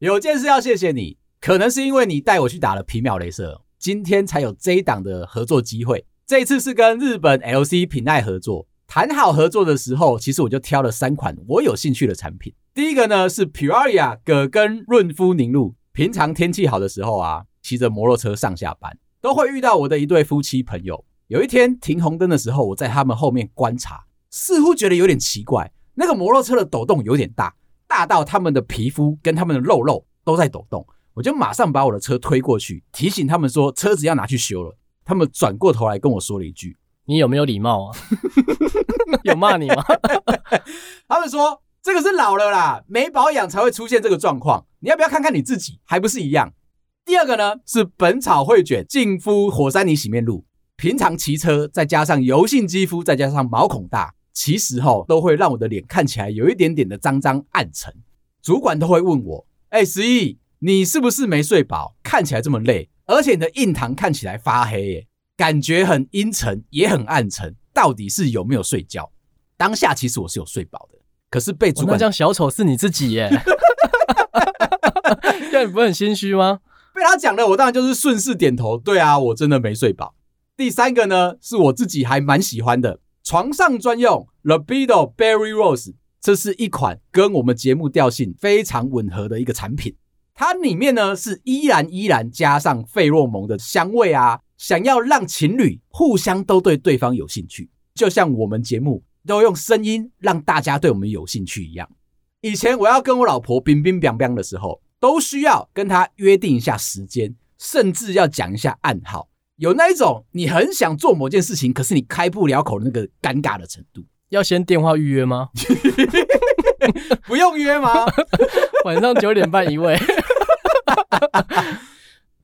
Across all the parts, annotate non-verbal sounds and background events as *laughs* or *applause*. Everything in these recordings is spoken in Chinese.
有件事要谢谢你，可能是因为你带我去打了皮秒镭射，今天才有这一档的合作机会。这次是跟日本 LC 品爱合作，谈好合作的时候，其实我就挑了三款我有兴趣的产品。第一个呢是 Puraia 葛根润肤凝露，平常天气好的时候啊，骑着摩托车上下班，都会遇到我的一对夫妻朋友。有一天停红灯的时候，我在他们后面观察，似乎觉得有点奇怪，那个摩托车的抖动有点大。大到他们的皮肤跟他们的肉肉都在抖动，我就马上把我的车推过去，提醒他们说车子要拿去修了。他们转过头来跟我说了一句：“你有没有礼貌啊？有骂你吗？”他们说：“这个是老了啦，没保养才会出现这个状况。你要不要看看你自己，还不是一样？”第二个呢是本草汇卷净肤火山泥洗面露，平常骑车再加上油性肌肤，再加上毛孔大。其实哈，都会让我的脸看起来有一点点的脏脏暗沉。主管都会问我：“哎，十一，你是不是没睡饱？看起来这么累，而且你的印堂看起来发黑，耶，感觉很阴沉，也很暗沉。到底是有没有睡觉？”当下其实我是有睡饱的，可是被主管这样小丑是你自己耶，*laughs* 这样你不会很心虚吗？被他讲了，我当然就是顺势点头。对啊，我真的没睡饱。第三个呢，是我自己还蛮喜欢的。床上专用 Libido Berry Rose，这是一款跟我们节目调性非常吻合的一个产品。它里面呢是依兰依兰加上费洛蒙的香味啊，想要让情侣互相都对对方有兴趣，就像我们节目都用声音让大家对我们有兴趣一样。以前我要跟我老婆冰冰冰冰的时候，都需要跟她约定一下时间，甚至要讲一下暗号。有那一种，你很想做某件事情，可是你开不了口的那个尴尬的程度，要先电话预约吗？*laughs* 不用约吗？*laughs* 晚上九点半一位。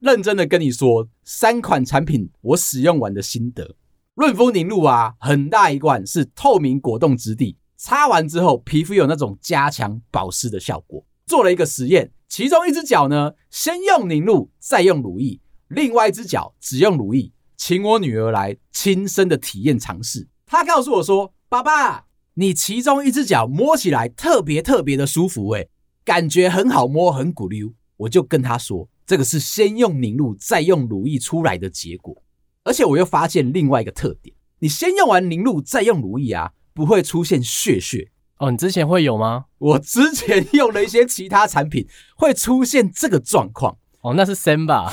认真的跟你说，三款产品我使用完的心得。润肤凝露啊，很大一罐是透明果冻质地，擦完之后皮肤有那种加强保湿的效果。做了一个实验，其中一只脚呢，先用凝露，再用乳液。另外一只脚只用乳液，请我女儿来亲身的体验尝试。她告诉我说：“爸爸，你其中一只脚摸起来特别特别的舒服，诶，感觉很好摸，很鼓溜。”我就跟她说：“这个是先用凝露再用乳液出来的结果。”而且我又发现另外一个特点：你先用完凝露再用乳液啊，不会出现血血哦。你之前会有吗？我之前用了一些其他产品，会出现这个状况。哦，那是森吧？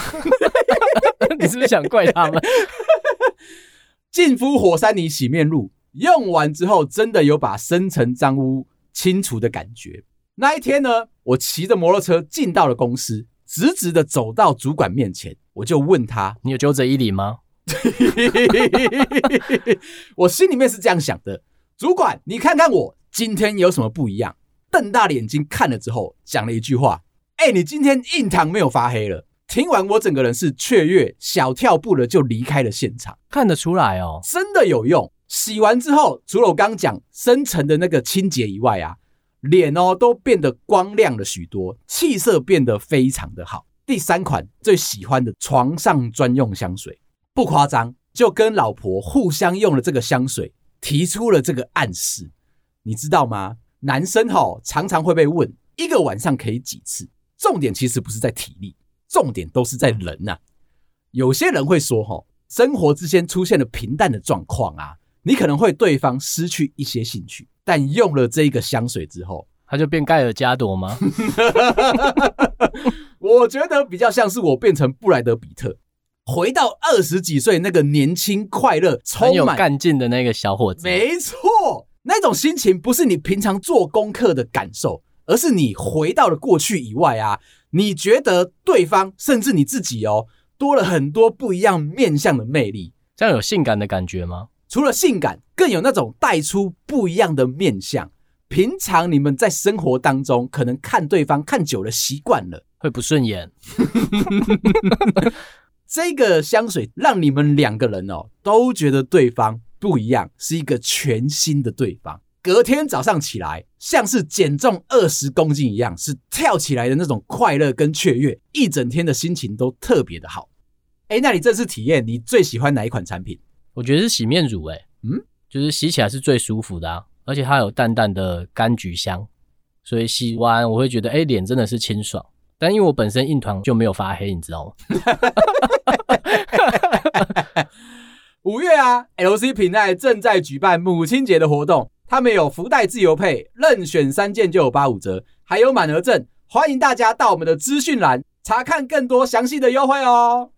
*laughs* 你是不是想怪他们？*laughs* 净肤火山泥洗面露用完之后，真的有把深层脏污清除的感觉。那一天呢，我骑着摩托车进到了公司，直直的走到主管面前，我就问他：“你有揪着衣领吗？” *laughs* 我心里面是这样想的：“主管，你看看我今天有什么不一样？”瞪大了眼睛看了之后，讲了一句话：“哎，你今天印堂没有发黑了。”听完，我整个人是雀跃，小跳步的就离开了现场。看得出来哦，真的有用。洗完之后，除了我刚讲深层的那个清洁以外啊，脸哦都变得光亮了许多，气色变得非常的好。第三款最喜欢的床上专用香水，不夸张，就跟老婆互相用了这个香水，提出了这个暗示。你知道吗？男生吼常常会被问一个晚上可以几次，重点其实不是在体力。重点都是在人呐、啊，有些人会说：“哈，生活之间出现了平淡的状况啊，你可能会对方失去一些兴趣。但用了这个香水之后，他就变盖尔加朵吗？” *laughs* 我觉得比较像是我变成布莱德比特，回到二十几岁那个年轻、快乐、充满干劲的那个小伙子。没错，那种心情不是你平常做功课的感受，而是你回到了过去以外啊。你觉得对方甚至你自己哦，多了很多不一样面相的魅力，这样有性感的感觉吗？除了性感，更有那种带出不一样的面相。平常你们在生活当中可能看对方看久了习惯了，会不顺眼。*laughs* 这个香水让你们两个人哦都觉得对方不一样，是一个全新的对方。隔天早上起来，像是减重二十公斤一样，是跳起来的那种快乐跟雀跃，一整天的心情都特别的好。哎，那你这次体验，你最喜欢哪一款产品？我觉得是洗面乳，哎，嗯，就是洗起来是最舒服的啊，而且它有淡淡的柑橘香，所以洗完我会觉得，哎，脸真的是清爽。但因为我本身印堂就没有发黑，你知道吗？五月啊，LC 平台正在举办母亲节的活动，他们有福袋自由配，任选三件就有八五折，还有满额赠，欢迎大家到我们的资讯栏查看更多详细的优惠哦。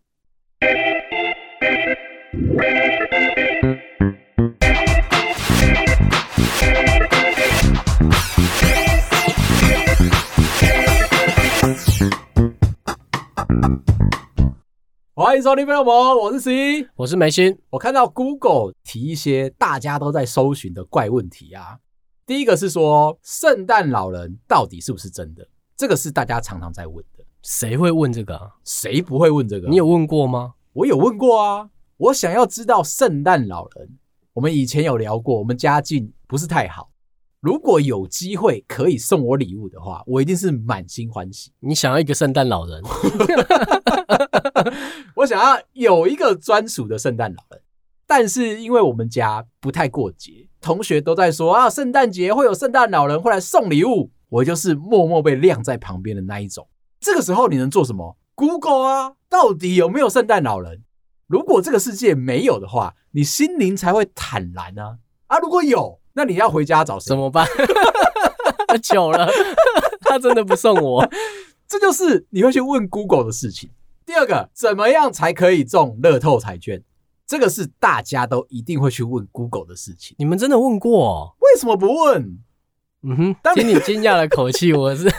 欢迎收听《朋友们》，我是十一，我是梅心。我看到 Google 提一些大家都在搜寻的怪问题啊。第一个是说，圣诞老人到底是不是真的？这个是大家常常在问的。谁会问这个啊？谁不会问这个？你有问过吗？我有问过啊。我想要知道圣诞老人。我们以前有聊过，我们家境不是太好。如果有机会可以送我礼物的话，我一定是满心欢喜。你想要一个圣诞老人？*laughs* *laughs* 我想要有一个专属的圣诞老人，但是因为我们家不太过节，同学都在说啊，圣诞节会有圣诞老人会来送礼物，我就是默默被晾在旁边的那一种。这个时候你能做什么？Google 啊，到底有没有圣诞老人？如果这个世界没有的话，你心灵才会坦然啊！啊，如果有。那你要回家找谁？怎么办？*laughs* 糗了，*laughs* 他真的不送我。这就是你会去问 Google 的事情。第二个，怎么样才可以中乐透彩券？这个是大家都一定会去问 Google 的事情。你们真的问过？为什么不问？嗯哼，听你惊讶的口气，*laughs* 我是……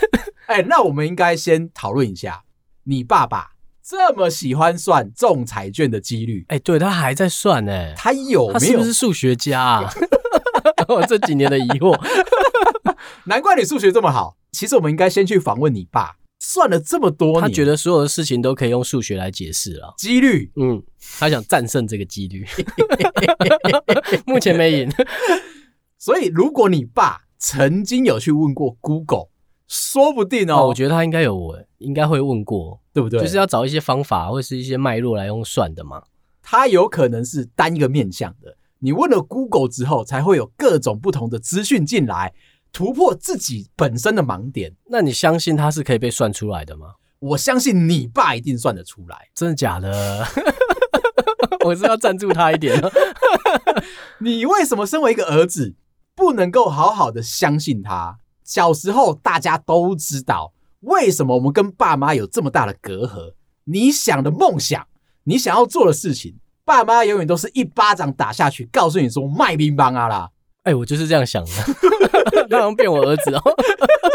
哎，那我们应该先讨论一下，你爸爸这么喜欢算中彩券的几率？哎，对，他还在算呢。他有没有？他是不是数学家啊？我 *laughs* 这几年的疑惑，*laughs* 难怪你数学这么好。其实我们应该先去访问你爸，算了这么多年，他觉得所有的事情都可以用数学来解释了。几率，嗯，他想战胜这个几率，*laughs* 目前没赢。*laughs* 所以，如果你爸曾经有去问过 Google，说不定哦，哦我觉得他应该有，应该会问过，对不对？就是要找一些方法或是一些脉络来用算的嘛。他有可能是单一个面向的。你问了 Google 之后，才会有各种不同的资讯进来，突破自己本身的盲点。那你相信它是可以被算出来的吗？我相信你爸一定算得出来。真的假的？*laughs* 我是要赞助他一点。*laughs* 你为什么身为一个儿子，不能够好好的相信他？小时候大家都知道，为什么我们跟爸妈有这么大的隔阂？你想的梦想，你想要做的事情。爸妈永远都是一巴掌打下去，告诉你说卖乒乓啊啦！哎、欸，我就是这样想的，*laughs* 让人变我儿子哦。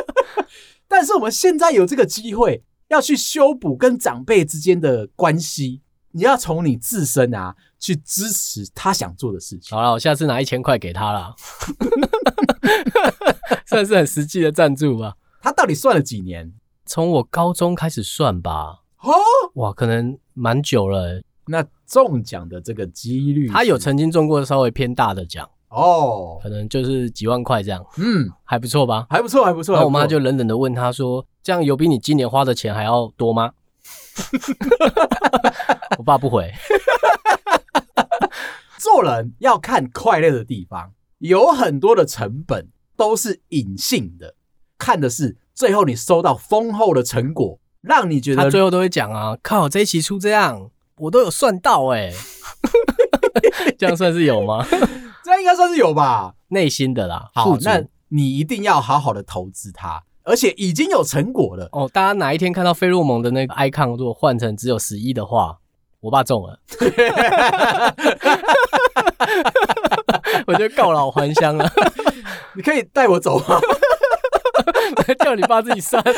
*laughs* 但是我们现在有这个机会，要去修补跟长辈之间的关系，你要从你自身啊去支持他想做的事情。好了，我下次拿一千块给他啦，*laughs* 算是很实际的赞助吧。他到底算了几年？从我高中开始算吧。哦，哇，可能蛮久了。那中奖的这个几率，他有曾经中过稍微偏大的奖哦，可能就是几万块这样，嗯，还不错吧？还不错，还不错。然后我妈就冷冷的问他说：“这样有比你今年花的钱还要多吗？” *laughs* 我爸不回。*laughs* 做人要看快乐的地方，有很多的成本都是隐性的，看的是最后你收到丰厚的成果，让你觉得他最后都会讲啊，靠，这一期出这样。我都有算到哎、欸，*laughs* 这样算是有吗？应该算是有吧，内心的啦。好，那你一定要好好的投资它，而且已经有成果了哦。大家哪一天看到费洛蒙的那个 icon 如果换成只有十一的话，我爸中了，*laughs* 我就告老还乡了。你可以带我走吗？*laughs* 叫你爸自己算。*laughs*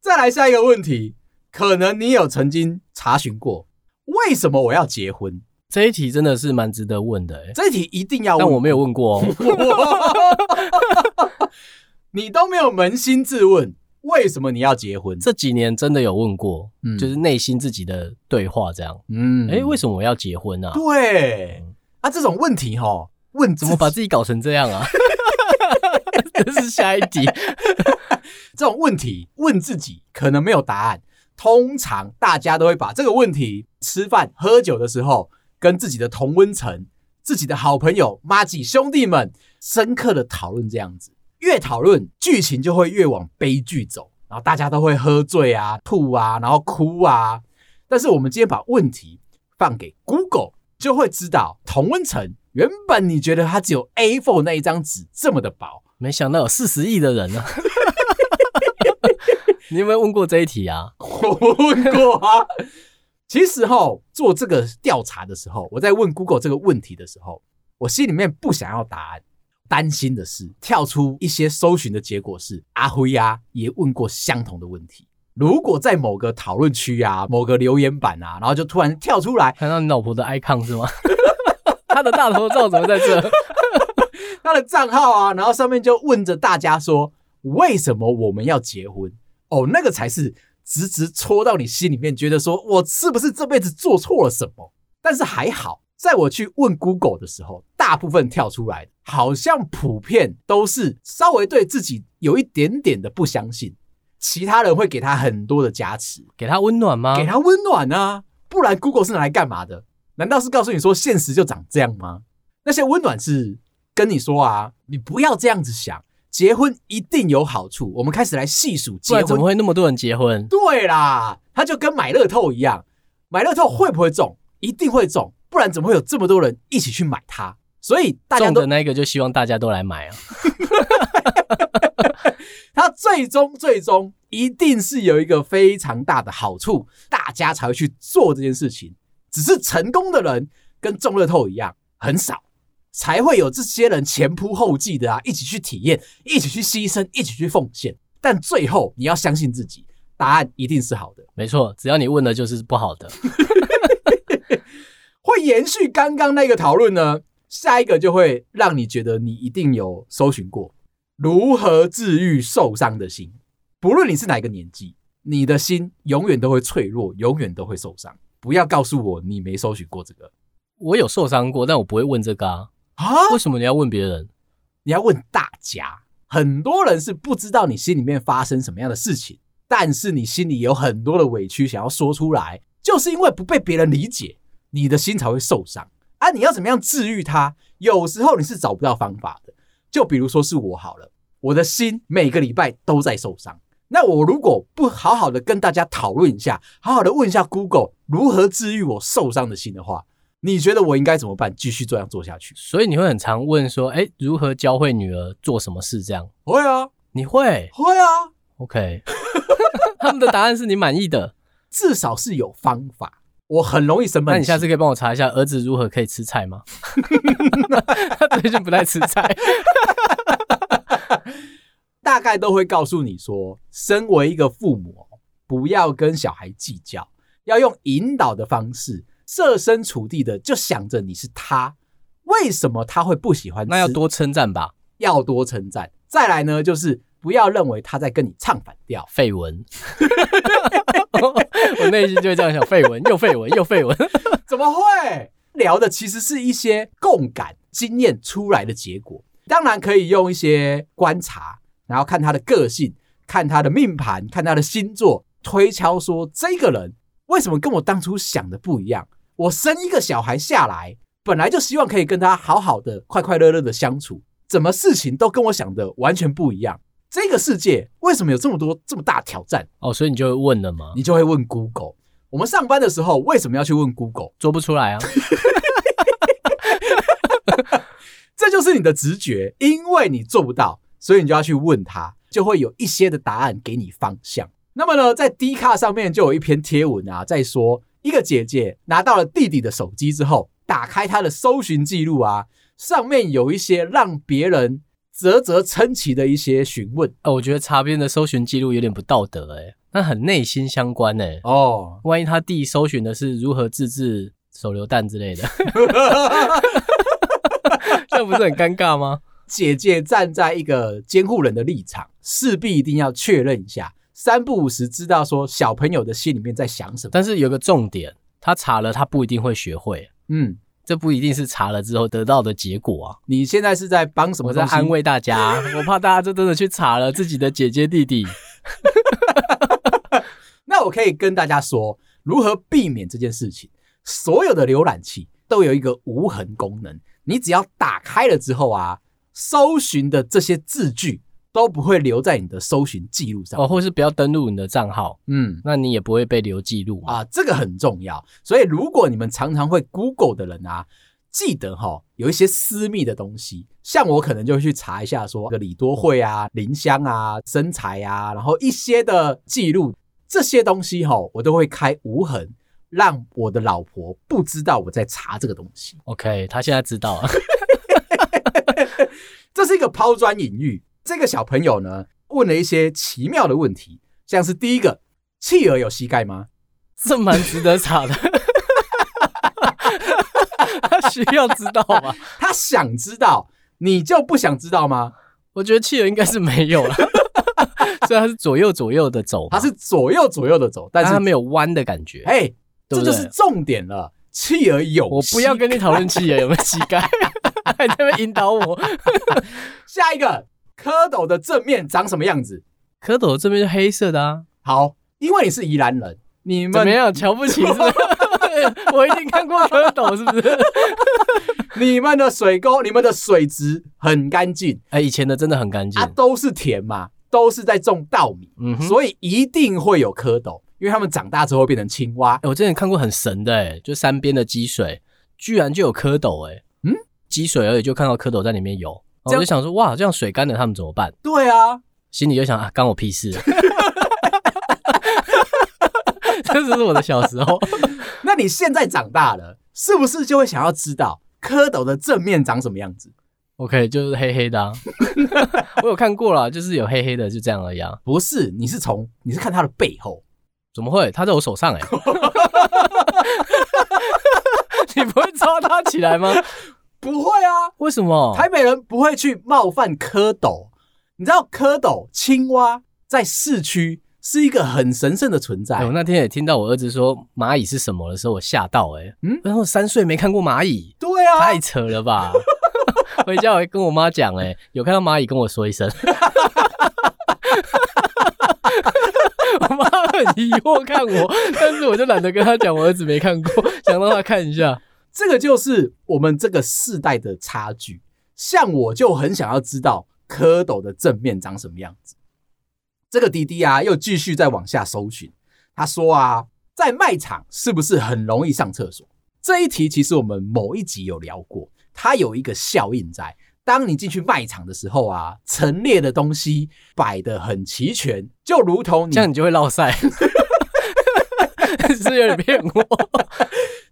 再来下一个问题。可能你有曾经查询过，为什么我要结婚？这一题真的是蛮值得问的、欸。这一题一定要问，但我没有问过哦。*laughs* 你都没有扪心自问，为什么你要结婚？这几年真的有问过，嗯、就是内心自己的对话这样。嗯，哎、欸，为什么我要结婚啊？对，啊，这种问题哈，问怎么把 *laughs* 自己搞成这样啊？*laughs* 这是下一题。这种问题问自己可能没有答案。通常大家都会把这个问题吃饭喝酒的时候，跟自己的同温层、自己的好朋友、妈几兄弟们深刻的讨论，这样子越讨论剧情就会越往悲剧走。然后大家都会喝醉啊、吐啊，然后哭啊。但是我们今天把问题放给 Google，就会知道同温层原本你觉得它只有 A4 那一张纸这么的薄，没想到有四十亿的人呢、啊。*laughs* 你有没有问过这一题啊？我问过啊。其实哈，做这个调查的时候，我在问 Google 这个问题的时候，我心里面不想要答案，担心的是跳出一些搜寻的结果是阿辉呀也问过相同的问题。如果在某个讨论区啊、某个留言板啊，然后就突然跳出来，看到你老婆的 icon 是吗？*laughs* 他的大头照怎么在这？*laughs* 他的账号啊，然后上面就问着大家说：为什么我们要结婚？哦，那个才是。直直戳到你心里面，觉得说我是不是这辈子做错了什么？但是还好，在我去问 Google 的时候，大部分跳出来好像普遍都是稍微对自己有一点点的不相信，其他人会给他很多的加持，给他温暖吗？给他温暖啊，不然 Google 是拿来干嘛的？难道是告诉你说现实就长这样吗？那些温暖是跟你说啊，你不要这样子想。结婚一定有好处，我们开始来细数结婚。怎么会那么多人结婚？对啦，他就跟买乐透一样，买乐透会不会中？一定会中，不然怎么会有这么多人一起去买它？所以大家的那个就希望大家都来买啊。*laughs* 他最终最终一定是有一个非常大的好处，大家才会去做这件事情。只是成功的人跟中乐透一样很少。才会有这些人前仆后继的啊，一起去体验，一起去牺牲，一起去奉献。但最后你要相信自己，答案一定是好的。没错，只要你问的就是不好的。*laughs* 会延续刚刚那个讨论呢，下一个就会让你觉得你一定有搜寻过如何治愈受伤的心。不论你是哪个年纪，你的心永远都会脆弱，永远都会受伤。不要告诉我你没搜寻过这个，我有受伤过，但我不会问这个啊。啊？为什么你要问别人？你要问大家。很多人是不知道你心里面发生什么样的事情，但是你心里有很多的委屈想要说出来，就是因为不被别人理解，你的心才会受伤。啊，你要怎么样治愈它？有时候你是找不到方法的。就比如说是我好了，我的心每个礼拜都在受伤。那我如果不好好的跟大家讨论一下，好好的问一下 Google 如何治愈我受伤的心的话。你觉得我应该怎么办？继续这样做下去？所以你会很常问说：“哎，如何教会女儿做什么事？”这样会啊，你会会啊。OK，*laughs* 他们的答案是你满意的，至少是有方法。我很容易生闷气。那你下次可以帮我查一下儿子如何可以吃菜吗？*laughs* 他最近不太吃菜，*laughs* 大概都会告诉你说：身为一个父母，不要跟小孩计较，要用引导的方式。设身处地的就想着你是他，为什么他会不喜欢？那要多称赞吧，要多称赞。再来呢，就是不要认为他在跟你唱反调。绯闻，*laughs* 我内心就会这样想：绯闻又绯闻又绯闻，*laughs* 怎么会？聊的其实是一些共感经验出来的结果。当然可以用一些观察，然后看他的个性，看他的命盘，看他的星座，推敲说这个人为什么跟我当初想的不一样。我生一个小孩下来，本来就希望可以跟他好好的、快快乐乐的相处，怎么事情都跟我想的完全不一样？这个世界为什么有这么多这么大挑战？哦，所以你就会问了吗？你就会问 Google。我们上班的时候为什么要去问 Google？做不出来啊，*laughs* 这就是你的直觉，因为你做不到，所以你就要去问他，就会有一些的答案给你方向。那么呢，在 D 卡上面就有一篇贴文啊，在说。一个姐姐拿到了弟弟的手机之后，打开他的搜寻记录啊，上面有一些让别人啧啧称奇的一些询问。哦，我觉得查别人的搜寻记录有点不道德诶，那很内心相关诶。哦，万一他弟搜寻的是如何自制手榴弹之类的，*laughs* 这不是很尴尬吗？姐姐站在一个监护人的立场，势必一定要确认一下。三不五时知道说小朋友的心里面在想什么，但是有个重点，他查了他不一定会学会，嗯，这不一定是查了之后得到的结果啊。你现在是在帮什么？我在安慰大家，*laughs* 我怕大家就真的去查了自己的姐姐弟弟。*laughs* 那我可以跟大家说如何避免这件事情。所有的浏览器都有一个无痕功能，你只要打开了之后啊，搜寻的这些字句都不会留在你的搜寻记录上哦，或是不要登录你的账号，嗯那你也不会被留记录啊，这个很重要。所以如果你们常常会 Google 的人啊，记得哈，有一些私密的东西，像我可能就会去查一下说，说个李多惠啊、林香啊、身材啊，然后一些的记录，这些东西哈，我都会开无痕，让我的老婆不知道我在查这个东西。OK，她现在知道了。*laughs* 这是一个抛砖引玉。这个小朋友呢，问了一些奇妙的问题，像是第一个，企鹅有膝盖吗？这蛮值得查的。*laughs* 他需要知道吗？他想知道，你就不想知道吗？我觉得企鹅应该是没有了，*laughs* 所以它是左右左右的走，它是左右左右的走，但是它没有弯的感觉。哎，这就是重点了。企鹅有，我不要跟你讨论企鹅有没有膝盖，*laughs* 还在那边引导我。下一个，蝌蚪的正面长什么样子？蝌蚪的正面是黑色的啊。好，因为你是宜兰人，你们怎么样？瞧不起是不是？*laughs* 我一定看过蝌蚪，是不是？你们的水沟，你们的水质很干净，哎，以前的真的很干净啊，都是田嘛，都是在种稻米，嗯，所以一定会有蝌蚪，因为它们长大之后会变成青蛙。欸我之前看过很神的，哎，就山边的积水，居然就有蝌蚪，哎，嗯，积水而已，就看到蝌蚪在里面游，我就想说，哇，这样水干了，他们怎么办？对啊，心里就想啊，干我屁事。*laughs* 这是我的小时候。*laughs* 那你现在长大了，是不是就会想要知道蝌蚪的正面长什么样子？OK，就是黑黑的、啊，*laughs* 我有看过啦，就是有黑黑的，就这样而已啊。不是，你是从你是看它的背后，怎么会？它在我手上哎、欸，你不会抓它起来吗？不会啊，为什么？台北人不会去冒犯蝌蚪。你知道蝌蚪、青蛙在市区是一个很神圣的存在。欸、我那天也听到我儿子说蚂蚁是什么的时候，我吓到哎、欸，嗯，然后三岁没看过蚂蚁，对啊，太扯了吧。*laughs* 回家我会跟我妈讲，哎，有看到蚂蚁跟我说一声。*laughs* 我妈很疑惑看我，但是我就懒得跟她讲，我儿子没看过，想让她看一下。这个就是我们这个世代的差距。像我就很想要知道蝌蚪的正面长什么样子。这个滴滴啊，又继续再往下搜寻。他说啊，在卖场是不是很容易上厕所？这一题其实我们某一集有聊过。它有一个效应在，当你进去卖场的时候啊，陈列的东西摆得很齐全，就如同你这样你就会落塞，*laughs* *laughs* 是有点骗我。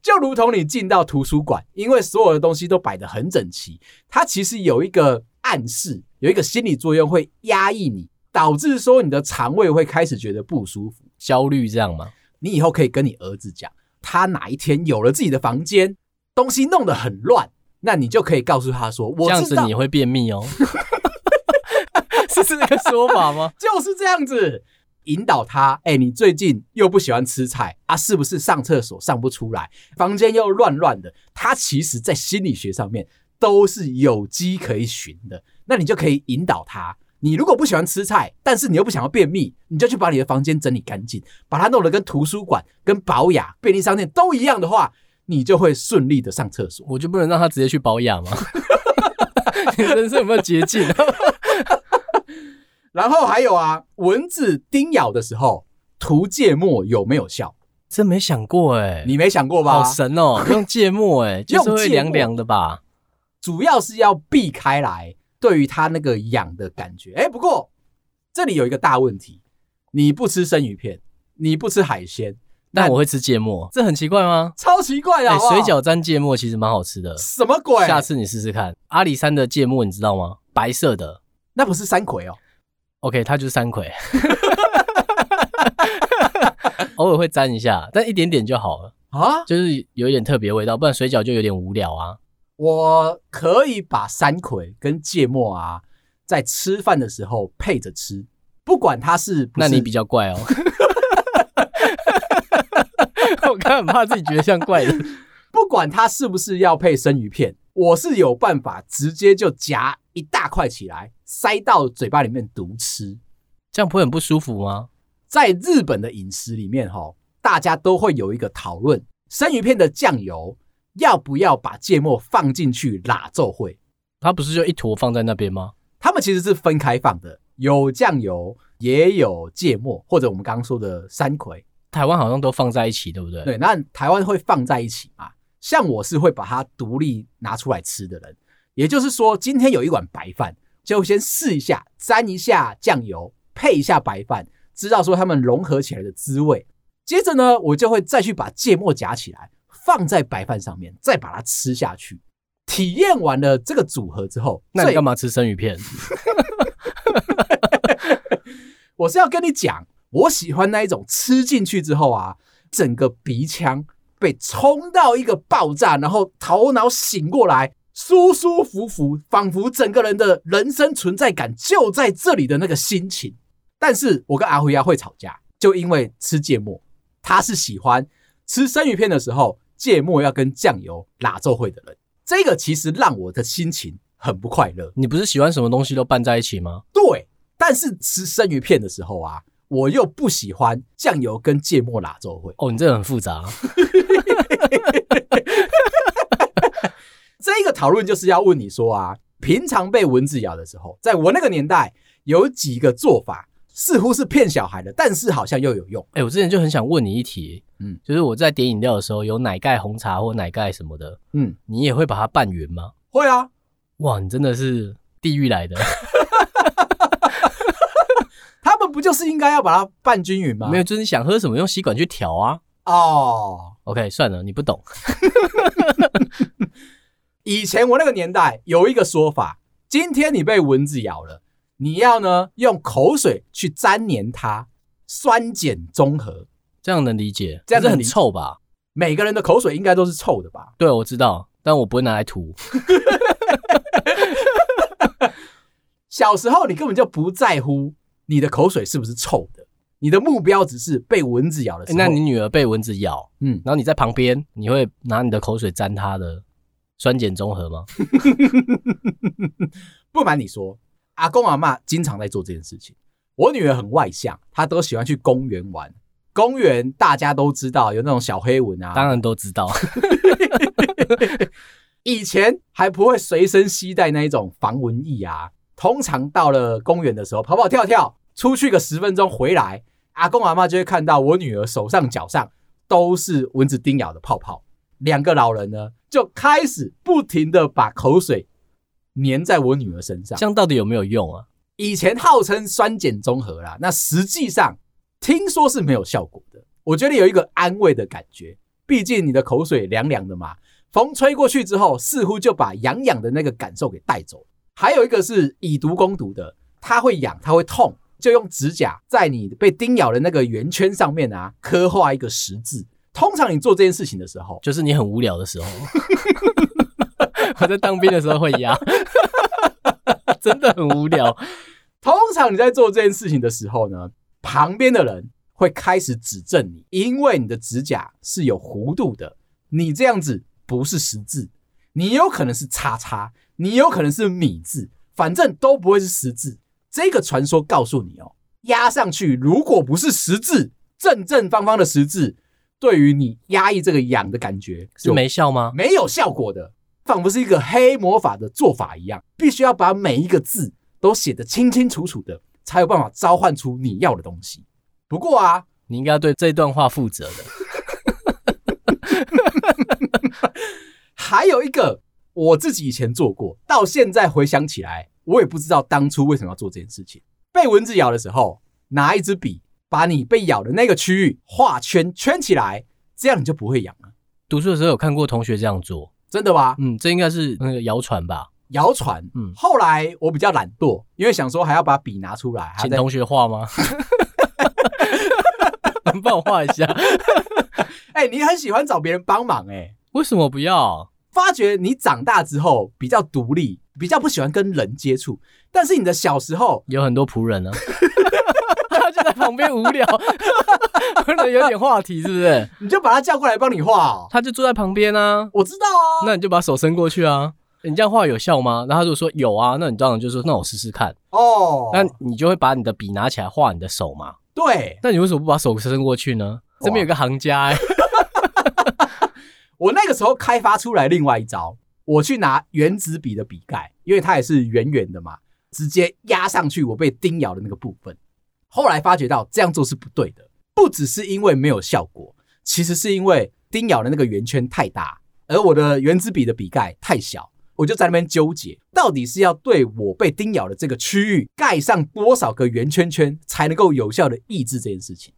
就如同你进到图书馆，因为所有的东西都摆得很整齐，它其实有一个暗示，有一个心理作用会压抑你，导致说你的肠胃会开始觉得不舒服、焦虑这样吗？你以后可以跟你儿子讲，他哪一天有了自己的房间，东西弄得很乱。那你就可以告诉他说：“我这样子你会便秘哦，*laughs* *laughs* 是这个说法吗？*laughs* 就是这样子引导他。哎，你最近又不喜欢吃菜啊？是不是上厕所上不出来？房间又乱乱的？他其实在心理学上面都是有机可以循的。那你就可以引导他。你如果不喜欢吃菜，但是你又不想要便秘，你就去把你的房间整理干净，把它弄得跟图书馆、跟宝雅、便利商店都一样的话。”你就会顺利的上厕所，我就不能让他直接去保养吗？*laughs* 人生有没有捷径？然后还有啊，蚊子叮咬的时候涂芥末有没有效？真没想过哎、欸，你没想过吧？好神哦，*laughs* 用芥末哎、欸，就是会凉凉的吧？主要是要避开来对于它那个痒的感觉。哎，不过这里有一个大问题，你不吃生鱼片，你不吃海鲜。但我会吃芥末，这很奇怪吗？超奇怪的好好，欸，水饺沾芥末其实蛮好吃的。什么鬼？下次你试试看。阿里山的芥末你知道吗？白色的，那不是山葵哦。OK，它就是山葵。*laughs* 偶尔会沾一下，但一点点就好了啊，就是有一点特别味道，不然水饺就有点无聊啊。我可以把山葵跟芥末啊，在吃饭的时候配着吃，不管它是不是。那你比较怪哦。*laughs* 我刚很怕自己觉得像怪人，不管它是不是要配生鱼片，我是有办法直接就夹一大块起来，塞到嘴巴里面独吃，这样不会很不舒服吗？在日本的饮食里面，哈，大家都会有一个讨论：生鱼片的酱油要不要把芥末放进去拉奏会？它不是就一坨放在那边吗？他们其实是分开放的，有酱油，也有芥末，或者我们刚刚说的山葵。台湾好像都放在一起，对不对？对，那台湾会放在一起嘛？像我是会把它独立拿出来吃的人。也就是说，今天有一碗白饭，就先试一下，沾一下酱油，配一下白饭，知道说它们融合起来的滋味。接着呢，我就会再去把芥末夹起来，放在白饭上面，再把它吃下去。体验完了这个组合之后，那你干嘛吃生鱼片？*laughs* 我是要跟你讲，我喜欢那一种吃进去之后啊，整个鼻腔被冲到一个爆炸，然后头脑醒过来。舒舒服服，仿佛整个人的人生存在感就在这里的那个心情。但是我跟阿辉亚会吵架，就因为吃芥末。他是喜欢吃生鱼片的时候，芥末要跟酱油拉奏会的人。这个其实让我的心情很不快乐。你不是喜欢什么东西都拌在一起吗？对，但是吃生鱼片的时候啊，我又不喜欢酱油跟芥末拉奏会。哦，你这个很复杂。*laughs* 这一个讨论就是要问你说啊，平常被蚊子咬的时候，在我那个年代有几个做法，似乎是骗小孩的，但是好像又有用。哎，我之前就很想问你一题，嗯，就是我在点饮料的时候，有奶盖红茶或奶盖什么的，嗯，你也会把它拌匀吗？会啊，哇，你真的是地狱来的。*laughs* 他们不就是应该要把它拌均匀吗？没有，就是你想喝什么，用吸管去调啊。哦，OK，算了，你不懂。*laughs* 以前我那个年代有一个说法，今天你被蚊子咬了，你要呢用口水去粘黏它，酸碱中和，这样能理解？这样子很臭吧？每个人的口水应该都是臭的吧？对，我知道，但我不会拿来涂。小时候你根本就不在乎你的口水是不是臭的，你的目标只是被蚊子咬的时候。那你女儿被蚊子咬，嗯，然后你在旁边，你会拿你的口水沾她的？酸碱中和吗？*laughs* 不瞒你说，阿公阿妈经常在做这件事情。我女儿很外向，她都喜欢去公园玩。公园大家都知道有那种小黑蚊啊，当然都知道。*laughs* 以前还不会随身携带那一种防蚊液啊。通常到了公园的时候，跑跑跳跳，出去个十分钟回来，阿公阿妈就会看到我女儿手上脚上都是蚊子叮咬的泡泡。两个老人呢，就开始不停的把口水粘在我女儿身上，这样到底有没有用啊？以前号称酸碱中和啦，那实际上听说是没有效果的。我觉得有一个安慰的感觉，毕竟你的口水凉凉的嘛，风吹过去之后，似乎就把痒痒的那个感受给带走。还有一个是以毒攻毒的，它会痒，它会痛，就用指甲在你被叮咬的那个圆圈上面啊，刻画一个十字。通常你做这件事情的时候，就是你很无聊的时候。*laughs* 我在当兵的时候会压，*laughs* 真的很无聊。通常你在做这件事情的时候呢，旁边的人会开始指正你，因为你的指甲是有弧度的，你这样子不是十字，你有可能是叉叉，你有可能是米字，反正都不会是十字。这个传说告诉你哦，压上去如果不是十字，正正方方的十字。对于你压抑这个痒的感觉是没效吗？没有效果的，仿佛是一个黑魔法的做法一样，必须要把每一个字都写得清清楚楚的，才有办法召唤出你要的东西。不过啊，你应该要对这段话负责的。*laughs* 还有一个，我自己以前做过，到现在回想起来，我也不知道当初为什么要做这件事情。被蚊子咬的时候，拿一支笔。把你被咬的那个区域画圈圈起来，这样你就不会痒了。读书的时候有看过同学这样做，真的吗？嗯，这应该是那个谣传吧？谣传。嗯，后来我比较懒惰，因为想说还要把笔拿出来，请同学画吗？能 *laughs* 帮我画一下？*laughs* 哎、欸，你很喜欢找别人帮忙哎、欸？为什么不要？发觉你长大之后比较独立，比较不喜欢跟人接触，但是你的小时候有很多仆人呢。就 *laughs* 在旁边无聊，可 *laughs* 能有点话题，是不是？你就把他叫过来帮你画哦。他就坐在旁边啊。我知道啊。那你就把手伸过去啊。你这样画有效吗？然后他就说有啊。那你当然就说那我试试看哦。那你就会把你的笔拿起来画你的手嘛。对。那你为什么不把手伸过去呢？这边有个行家哎。*laughs* 我那个时候开发出来另外一招，我去拿原子笔的笔盖，因为它也是圆圆的嘛。直接压上去我被叮咬的那个部分。后来发觉到这样做是不对的，不只是因为没有效果，其实是因为叮咬的那个圆圈太大，而我的原子笔的笔盖太小。我就在那边纠结，到底是要对我被叮咬的这个区域盖上多少个圆圈圈，才能够有效的抑制这件事情？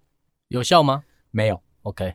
有效吗？没有。OK，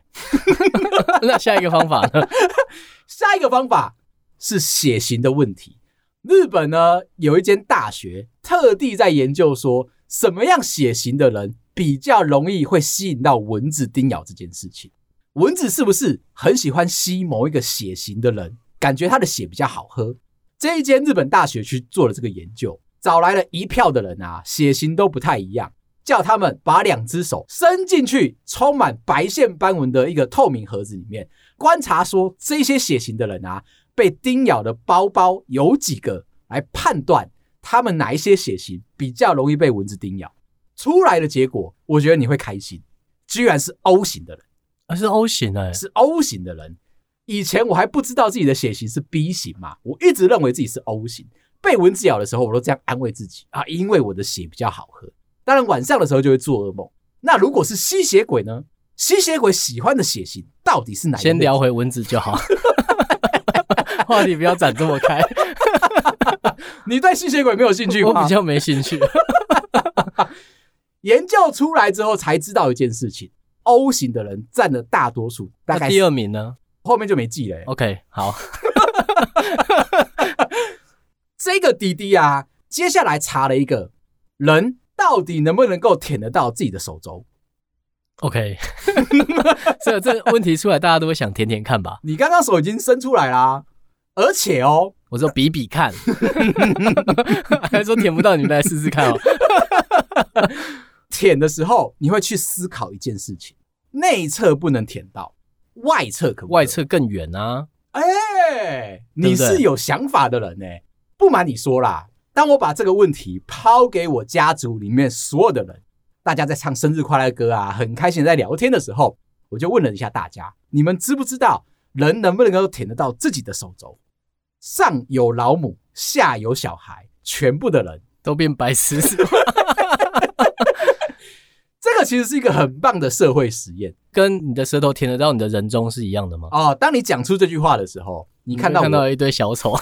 *laughs* 那下一个方法呢？*laughs* 下一个方法是血型的问题。日本呢，有一间大学特地在研究说，什么样血型的人比较容易会吸引到蚊子叮咬这件事情。蚊子是不是很喜欢吸某一个血型的人？感觉他的血比较好喝。这一间日本大学去做了这个研究，找来了一票的人啊，血型都不太一样，叫他们把两只手伸进去充满白线斑纹的一个透明盒子里面，观察说这些血型的人啊，被叮咬的包包有几个，来判断他们哪一些血型比较容易被蚊子叮咬。出来的结果，我觉得你会开心，居然是 O 型的人，啊，是 O 型的，是 O 型的人。以前我还不知道自己的血型是 B 型嘛，我一直认为自己是 O 型。被蚊子咬的时候，我都这样安慰自己啊，因为我的血比较好喝。当然晚上的时候就会做噩梦。那如果是吸血鬼呢？吸血鬼喜欢的血型到底是哪一？先聊回蚊子就好，*laughs* 话题不要展这么开。你对吸血鬼没有兴趣吗？我比较没兴趣。*laughs* 研究出来之后才知道一件事情：O 型的人占了大多数，大概第二名呢？后面就没记了、欸。OK，好。*laughs* 这个滴滴啊，接下来查了一个人到底能不能够舔得到自己的手肘。OK，*laughs* 这这问题出来，大家都会想舔舔看吧？你刚刚手已经伸出来啦，而且哦，我说比比看，*laughs* 还说舔不到，你们来试试看哦。舔的时候，你会去思考一件事情：内侧不能舔到。外侧可可？外侧更远啊！哎、欸，你是有想法的人呢、欸。不瞒你说啦，当我把这个问题抛给我家族里面所有的人，大家在唱生日快乐歌啊，很开心在聊天的时候，我就问了一下大家：你们知不知道人能不能够舔得到自己的手肘？上有老母，下有小孩，全部的人都变白痴。*laughs* 这个其实是一个很棒的社会实验，跟你的舌头舔得到你的人中是一样的吗？哦，当你讲出这句话的时候，你看到看到一堆小丑。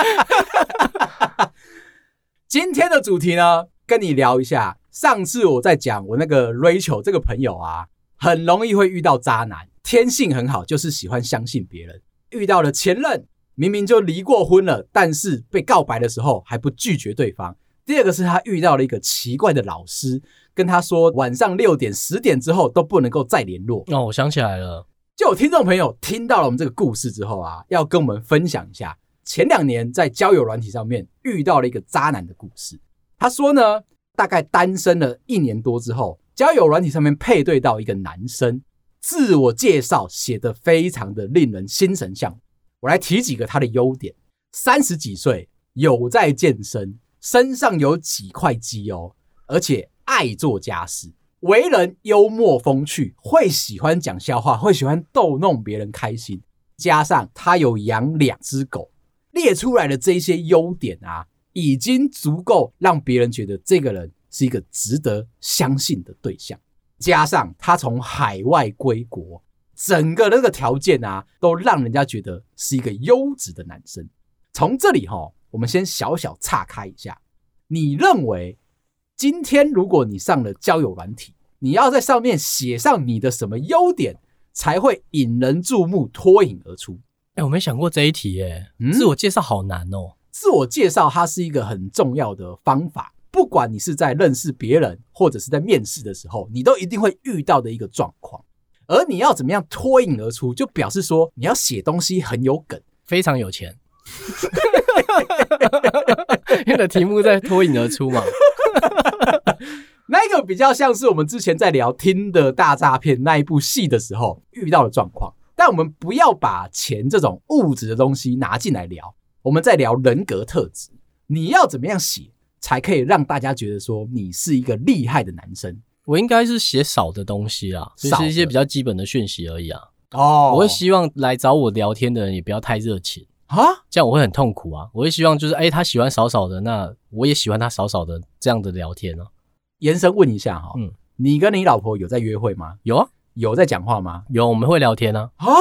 *laughs* 今天的主题呢，跟你聊一下。上次我在讲我那个 Rachel 这个朋友啊，很容易会遇到渣男，天性很好，就是喜欢相信别人。遇到了前任，明明就离过婚了，但是被告白的时候还不拒绝对方。第二个是他遇到了一个奇怪的老师，跟他说晚上六点、十点之后都不能够再联络。哦，我想起来了，就有听众朋友听到了我们这个故事之后啊，要跟我们分享一下前两年在交友软体上面遇到了一个渣男的故事。他说呢，大概单身了一年多之后，交友软体上面配对到一个男生，自我介绍写得非常的令人心神向。我来提几个他的优点：三十几岁，有在健身。身上有几块肌哦，而且爱做家事，为人幽默风趣，会喜欢讲笑话，会喜欢逗弄别人开心。加上他有养两只狗，列出来的这些优点啊，已经足够让别人觉得这个人是一个值得相信的对象。加上他从海外归国，整个那个条件啊，都让人家觉得是一个优质的男生。从这里哈。我们先小小岔开一下，你认为今天如果你上了交友软体，你要在上面写上你的什么优点才会引人注目、脱颖而出？哎，我没想过这一题，哎，自我介绍好难哦。自我介绍它是一个很重要的方法，不管你是在认识别人或者是在面试的时候，你都一定会遇到的一个状况。而你要怎么样脱颖而出，就表示说你要写东西很有梗，非常有钱。因为题目在脱颖而出嘛，*laughs* 那个比较像是我们之前在聊《Tinder 大诈骗》那一部戏的时候遇到的状况，但我们不要把钱这种物质的东西拿进来聊，我们在聊人格特质。你要怎么样写才可以让大家觉得说你是一个厉害的男生？我应该是写少的东西啊，就是一些比较基本的讯息而已啊。哦，我会希望来找我聊天的人也不要太热情。啊，这样我会很痛苦啊！我会希望就是，哎，他喜欢少少的，那我也喜欢他少少的这样的聊天呢、啊。延伸问一下哈，嗯，你跟你老婆有在约会吗？有啊，有在讲话吗？有，我们会聊天呢。啊，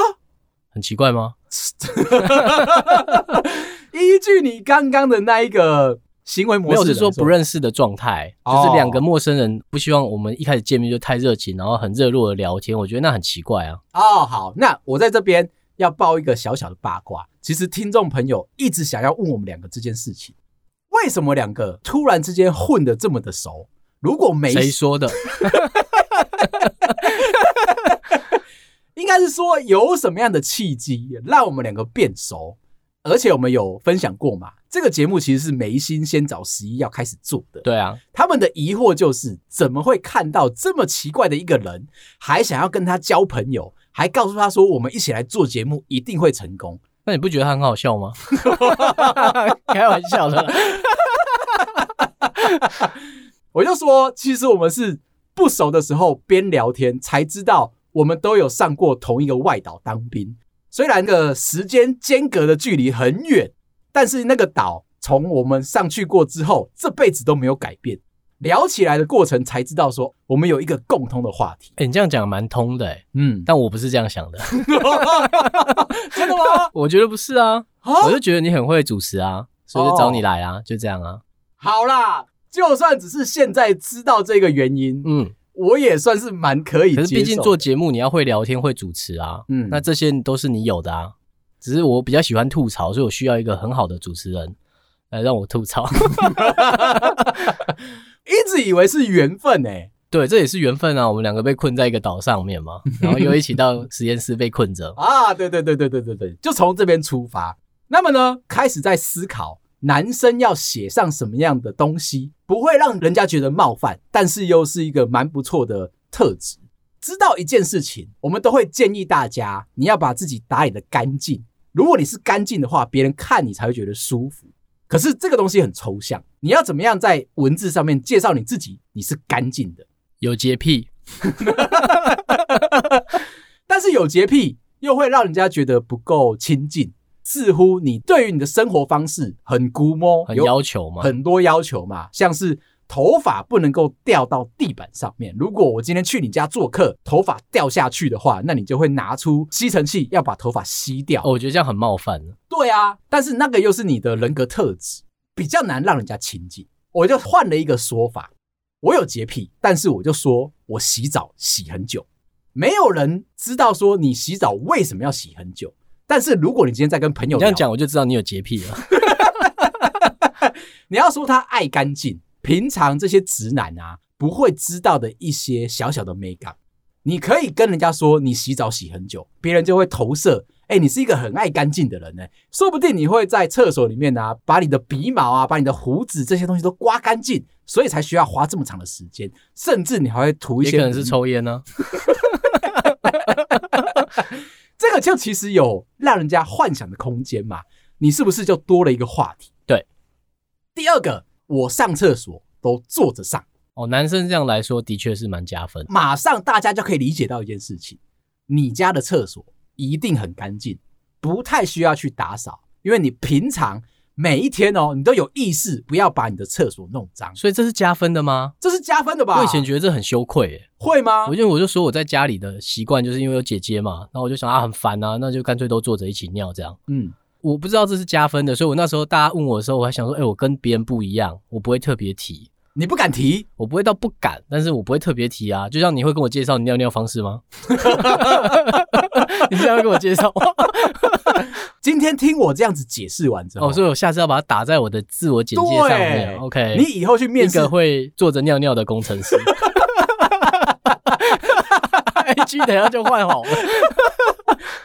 很奇怪吗？*laughs* 依据你刚刚的那一个行为模式，没有是说不认识的状态，就是两个陌生人不希望我们一开始见面就太热情，然后很热络的聊天，我觉得那很奇怪啊。哦，好，那我在这边要爆一个小小的八卦，其实听众朋友一直想要问我们两个这件事情，为什么两个突然之间混的这么的熟？如果没谁说的，*laughs* 应该是说有什么样的契机让我们两个变熟？而且我们有分享过嘛，这个节目其实是眉心先找十一要开始做的。对啊，他们的疑惑就是怎么会看到这么奇怪的一个人，还想要跟他交朋友，还告诉他说我们一起来做节目一定会成功。那你不觉得他很好笑吗？*laughs* 开玩笑的。*laughs* 我就说，其实我们是不熟的时候边聊天才知道，我们都有上过同一个外岛当兵。虽然个时间间隔的距离很远，但是那个岛从我们上去过之后，这辈子都没有改变。聊起来的过程才知道说，我们有一个共通的话题。哎、欸，你这样讲蛮通的、欸，哎，嗯，但我不是这样想的。*laughs* 真的吗？*laughs* 我觉得不是啊，我就觉得你很会主持啊，所以就找你来啊，就这样啊。好啦，就算只是现在知道这个原因，嗯。我也算是蛮可以接受，可是毕竟做节目你要会聊天会主持啊，嗯，那这些都是你有的啊。只是我比较喜欢吐槽，所以我需要一个很好的主持人来让我吐槽。*laughs* 一直以为是缘分呢、欸，*laughs* 对，这也是缘分啊。我们两个被困在一个岛上面嘛，然后又一起到实验室被困着 *laughs* 啊。对对对对对对对，就从这边出发。那么呢，开始在思考。男生要写上什么样的东西，不会让人家觉得冒犯，但是又是一个蛮不错的特质。知道一件事情，我们都会建议大家，你要把自己打理的干净。如果你是干净的话，别人看你才会觉得舒服。可是这个东西很抽象，你要怎么样在文字上面介绍你自己？你是干净的，有洁癖，*laughs* 但是有洁癖又会让人家觉得不够亲近。似乎你对于你的生活方式很估摸，很要求嘛，很多要求嘛，像是头发不能够掉到地板上面。如果我今天去你家做客，头发掉下去的话，那你就会拿出吸尘器要把头发吸掉。哦，我觉得这样很冒犯。对啊，但是那个又是你的人格特质，比较难让人家亲近。我就换了一个说法，我有洁癖，但是我就说我洗澡洗很久，没有人知道说你洗澡为什么要洗很久。但是如果你今天在跟朋友这样讲，我就知道你有洁癖了。*laughs* 你要说他爱干净，平常这些直男啊不会知道的一些小小的美感，你可以跟人家说你洗澡洗很久，别人就会投射，哎，你是一个很爱干净的人呢。说不定你会在厕所里面啊，把你的鼻毛啊，把你的胡子这些东西都刮干净，所以才需要花这么长的时间，甚至你还会涂一些，也可能是抽烟呢。*laughs* 这个就其实有让人家幻想的空间嘛，你是不是就多了一个话题？对，第二个，我上厕所都坐着上哦，男生这样来说的确是蛮加分。马上大家就可以理解到一件事情，你家的厕所一定很干净，不太需要去打扫，因为你平常。每一天哦，你都有意识不要把你的厕所弄脏，所以这是加分的吗？这是加分的吧？我以前觉得这很羞愧，哎，会吗？我因为我就说我在家里的习惯就是因为有姐姐嘛，然后我就想啊很烦啊，那就干脆都坐着一起尿这样。嗯，我不知道这是加分的，所以我那时候大家问我的时候，我还想说，哎，我跟别人不一样，我不会特别提。你不敢提？我不会到不敢，但是我不会特别提啊。就像你会跟我介绍你尿尿方式吗？*laughs* 你这样会跟我介绍？*laughs* 今天听我这样子解释完之后，哦，所以我下次要把它打在我的自我简介上面。OK，你以后去面试一个会坐着尿尿的工程师。*laughs* IG 等下就换好了。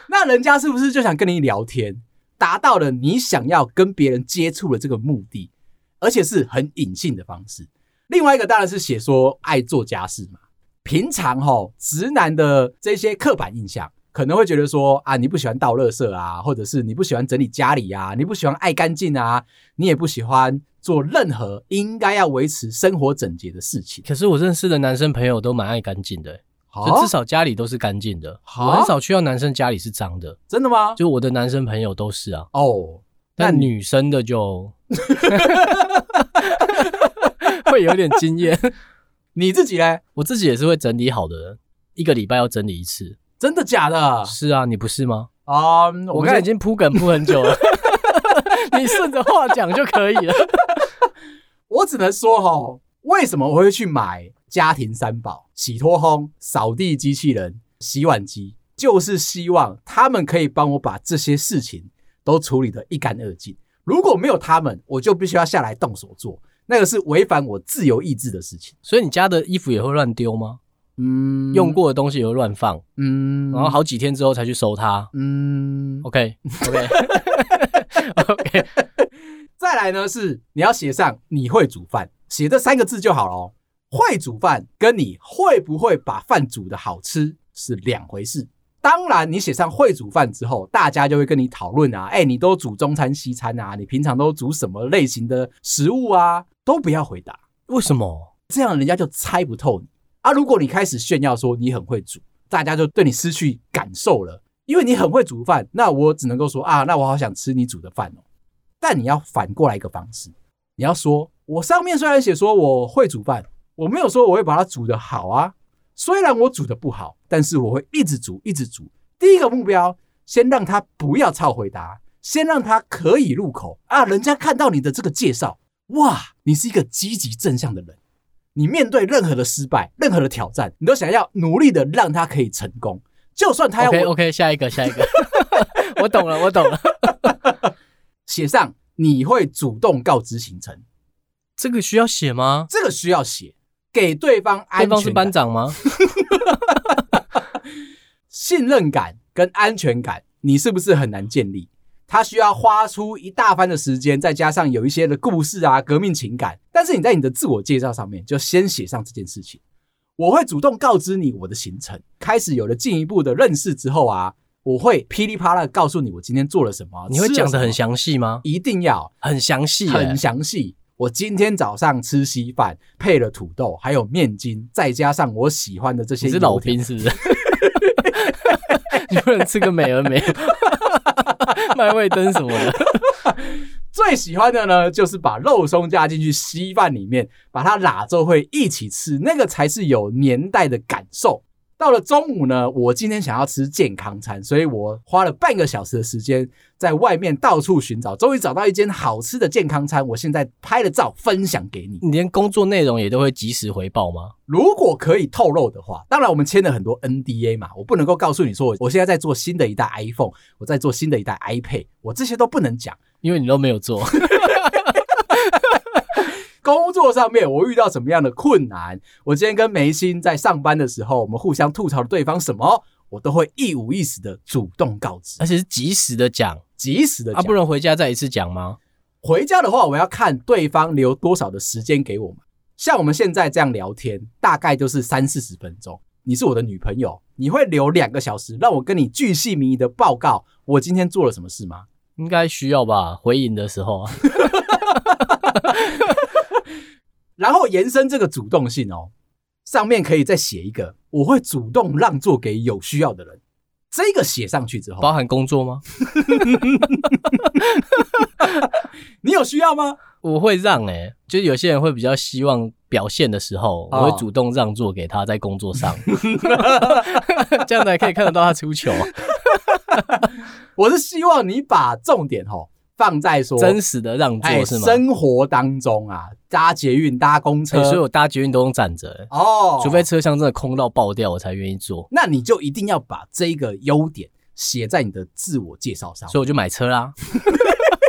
那人家是不是就想跟你聊天，达到了你想要跟别人接触的这个目的？而且是很隐性的方式。另外一个当然是写说爱做家事嘛。平常哦，直男的这些刻板印象可能会觉得说啊，你不喜欢倒垃圾啊，或者是你不喜欢整理家里啊，你不喜欢爱干净啊，你也不喜欢做任何应该要维持生活整洁的事情。可是我认识的男生朋友都蛮爱干净的。就至少家里都是干净的。我很少去到男生家里是脏的。真的吗？就我的男生朋友都是啊。哦，但女生的就 *laughs* *laughs* 会有点经验。*laughs* 你自己呢？我自己也是会整理好的人，一个礼拜要整理一次。真的假的？是啊，你不是吗？啊，我刚才已经铺梗铺很久了，你顺着话讲就可以了。我只能说哈，为什么我会去买家庭三宝：洗脱烘、扫地机器人、洗碗机？就是希望他们可以帮我把这些事情都处理得一干二净。如果没有他们，我就必须要下来动手做，那个是违反我自由意志的事情。所以你家的衣服也会乱丢吗？嗯，用过的东西也会乱放，嗯，然后好几天之后才去收它，嗯，OK，OK，OK，*laughs* *laughs* 再来呢是你要写上你会煮饭，写这三个字就好了哦。会煮饭跟你会不会把饭煮得好吃是两回事。当然，你写上会煮饭之后，大家就会跟你讨论啊，哎，你都煮中餐西餐啊？你平常都煮什么类型的食物啊？都不要回答，为什么？这样人家就猜不透你。啊！如果你开始炫耀说你很会煮，大家就对你失去感受了，因为你很会煮饭。那我只能够说啊，那我好想吃你煮的饭哦。但你要反过来一个方式，你要说，我上面虽然写说我会煮饭，我没有说我会把它煮得好啊。虽然我煮得不好，但是我会一直煮，一直煮。第一个目标，先让他不要抄回答，先让他可以入口啊。人家看到你的这个介绍，哇，你是一个积极正向的人。你面对任何的失败、任何的挑战，你都想要努力的让他可以成功，就算他要 OK OK，下一个，下一个，*laughs* 我懂了，我懂了。*laughs* 写上你会主动告知行程，这个需要写吗？这个需要写，给对方安全感。对方是班长吗？*laughs* 信任感跟安全感，你是不是很难建立？他需要花出一大番的时间，再加上有一些的故事啊、革命情感。但是你在你的自我介绍上面就先写上这件事情。我会主动告知你我的行程，开始有了进一步的认识之后啊，我会噼里啪啦告诉你我今天做了什么。你会讲的很详细吗？一定要很详细，很详细。我今天早上吃稀饭，配了土豆，还有面筋，再加上我喜欢的这些。你是老兵是不是？*laughs* 你不能吃个美而美。*laughs* 麦味登什么的，最喜欢的呢，就是把肉松加进去稀饭里面，把它拉粥会一起吃，那个才是有年代的感受。到了中午呢，我今天想要吃健康餐，所以我花了半个小时的时间在外面到处寻找，终于找到一间好吃的健康餐。我现在拍了照分享给你。你连工作内容也都会及时回报吗？如果可以透露的话，当然我们签了很多 NDA 嘛，我不能够告诉你说我现在在做新的一代 iPhone，我在做新的一代 iPad，我这些都不能讲，因为你都没有做。*laughs* 工作上面我遇到什么样的困难？我今天跟眉心在上班的时候，我们互相吐槽了对方什么，我都会一五一十的主动告知，而且是及时的讲，及时的讲。啊，不能回家再一次讲吗？回家的话，我要看对方留多少的时间给我们。像我们现在这样聊天，大概就是三四十分钟。你是我的女朋友，你会留两个小时让我跟你巨细靡遗的报告我今天做了什么事吗？应该需要吧，回应的时候啊。*laughs* 然后延伸这个主动性哦，上面可以再写一个，我会主动让座给有需要的人。这个写上去之后，包含工作吗？*laughs* 你有需要吗？我会让哎、欸，就是有些人会比较希望表现的时候，我会主动让座给他，在工作上，*laughs* 这样才可以看得到他出球。*laughs* 我是希望你把重点哦。放在说真实的让座是吗？生活当中啊，搭捷运、搭公车，所以我搭捷运都用站着哦，除非车厢真的空到爆掉，我才愿意坐。那你就一定要把这个优点写在你的自我介绍上，所以我就买车啦，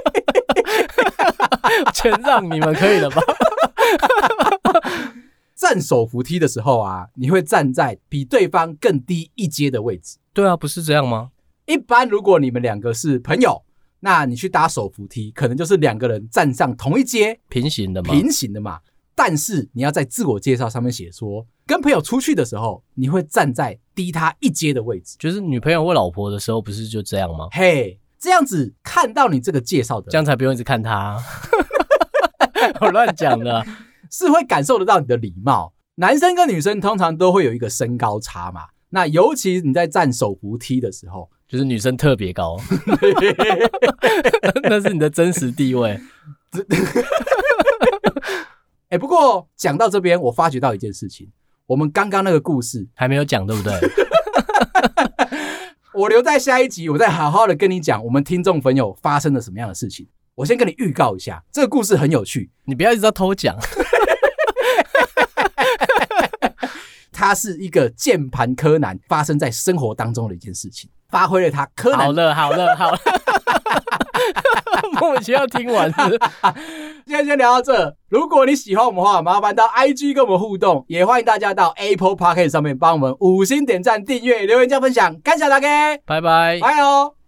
*laughs* 全让你们可以了吧？*laughs* 站手扶梯的时候啊，你会站在比对方更低一阶的位置。对啊，不是这样吗？一般如果你们两个是朋友。那你去搭手扶梯，可能就是两个人站上同一阶，平行的嘛，平行的嘛。但是你要在自我介绍上面写说，跟朋友出去的时候，你会站在低他一阶的位置。就是女朋友或老婆的时候，不是就这样吗？嘿，这样子看到你这个介绍的，这样才不用一直看他。*laughs* 我乱讲的，是会感受得到你的礼貌。男生跟女生通常都会有一个身高差嘛，那尤其你在站手扶梯的时候，就是女生特别高，*laughs* 那是你的真实地位。*laughs* 哎、欸，不过讲到这边，我发觉到一件事情，我们刚刚那个故事还没有讲，对不对？*laughs* 我留在下一集，我再好好的跟你讲，我们听众朋友发生了什么样的事情。我先跟你预告一下，这个故事很有趣，你不要一直在偷讲。它是一个键盘柯南发生在生活当中的一件事情，发挥了他柯南。好了，好了，好了。*laughs* 莫名其妙听完是是，今天先聊到这。如果你喜欢我们的话，麻烦到 IG 跟我们互动，也欢迎大家到 Apple Podcast 上面帮我们五星点赞、订阅、留言加分享，感谢大家，拜拜，拜哦。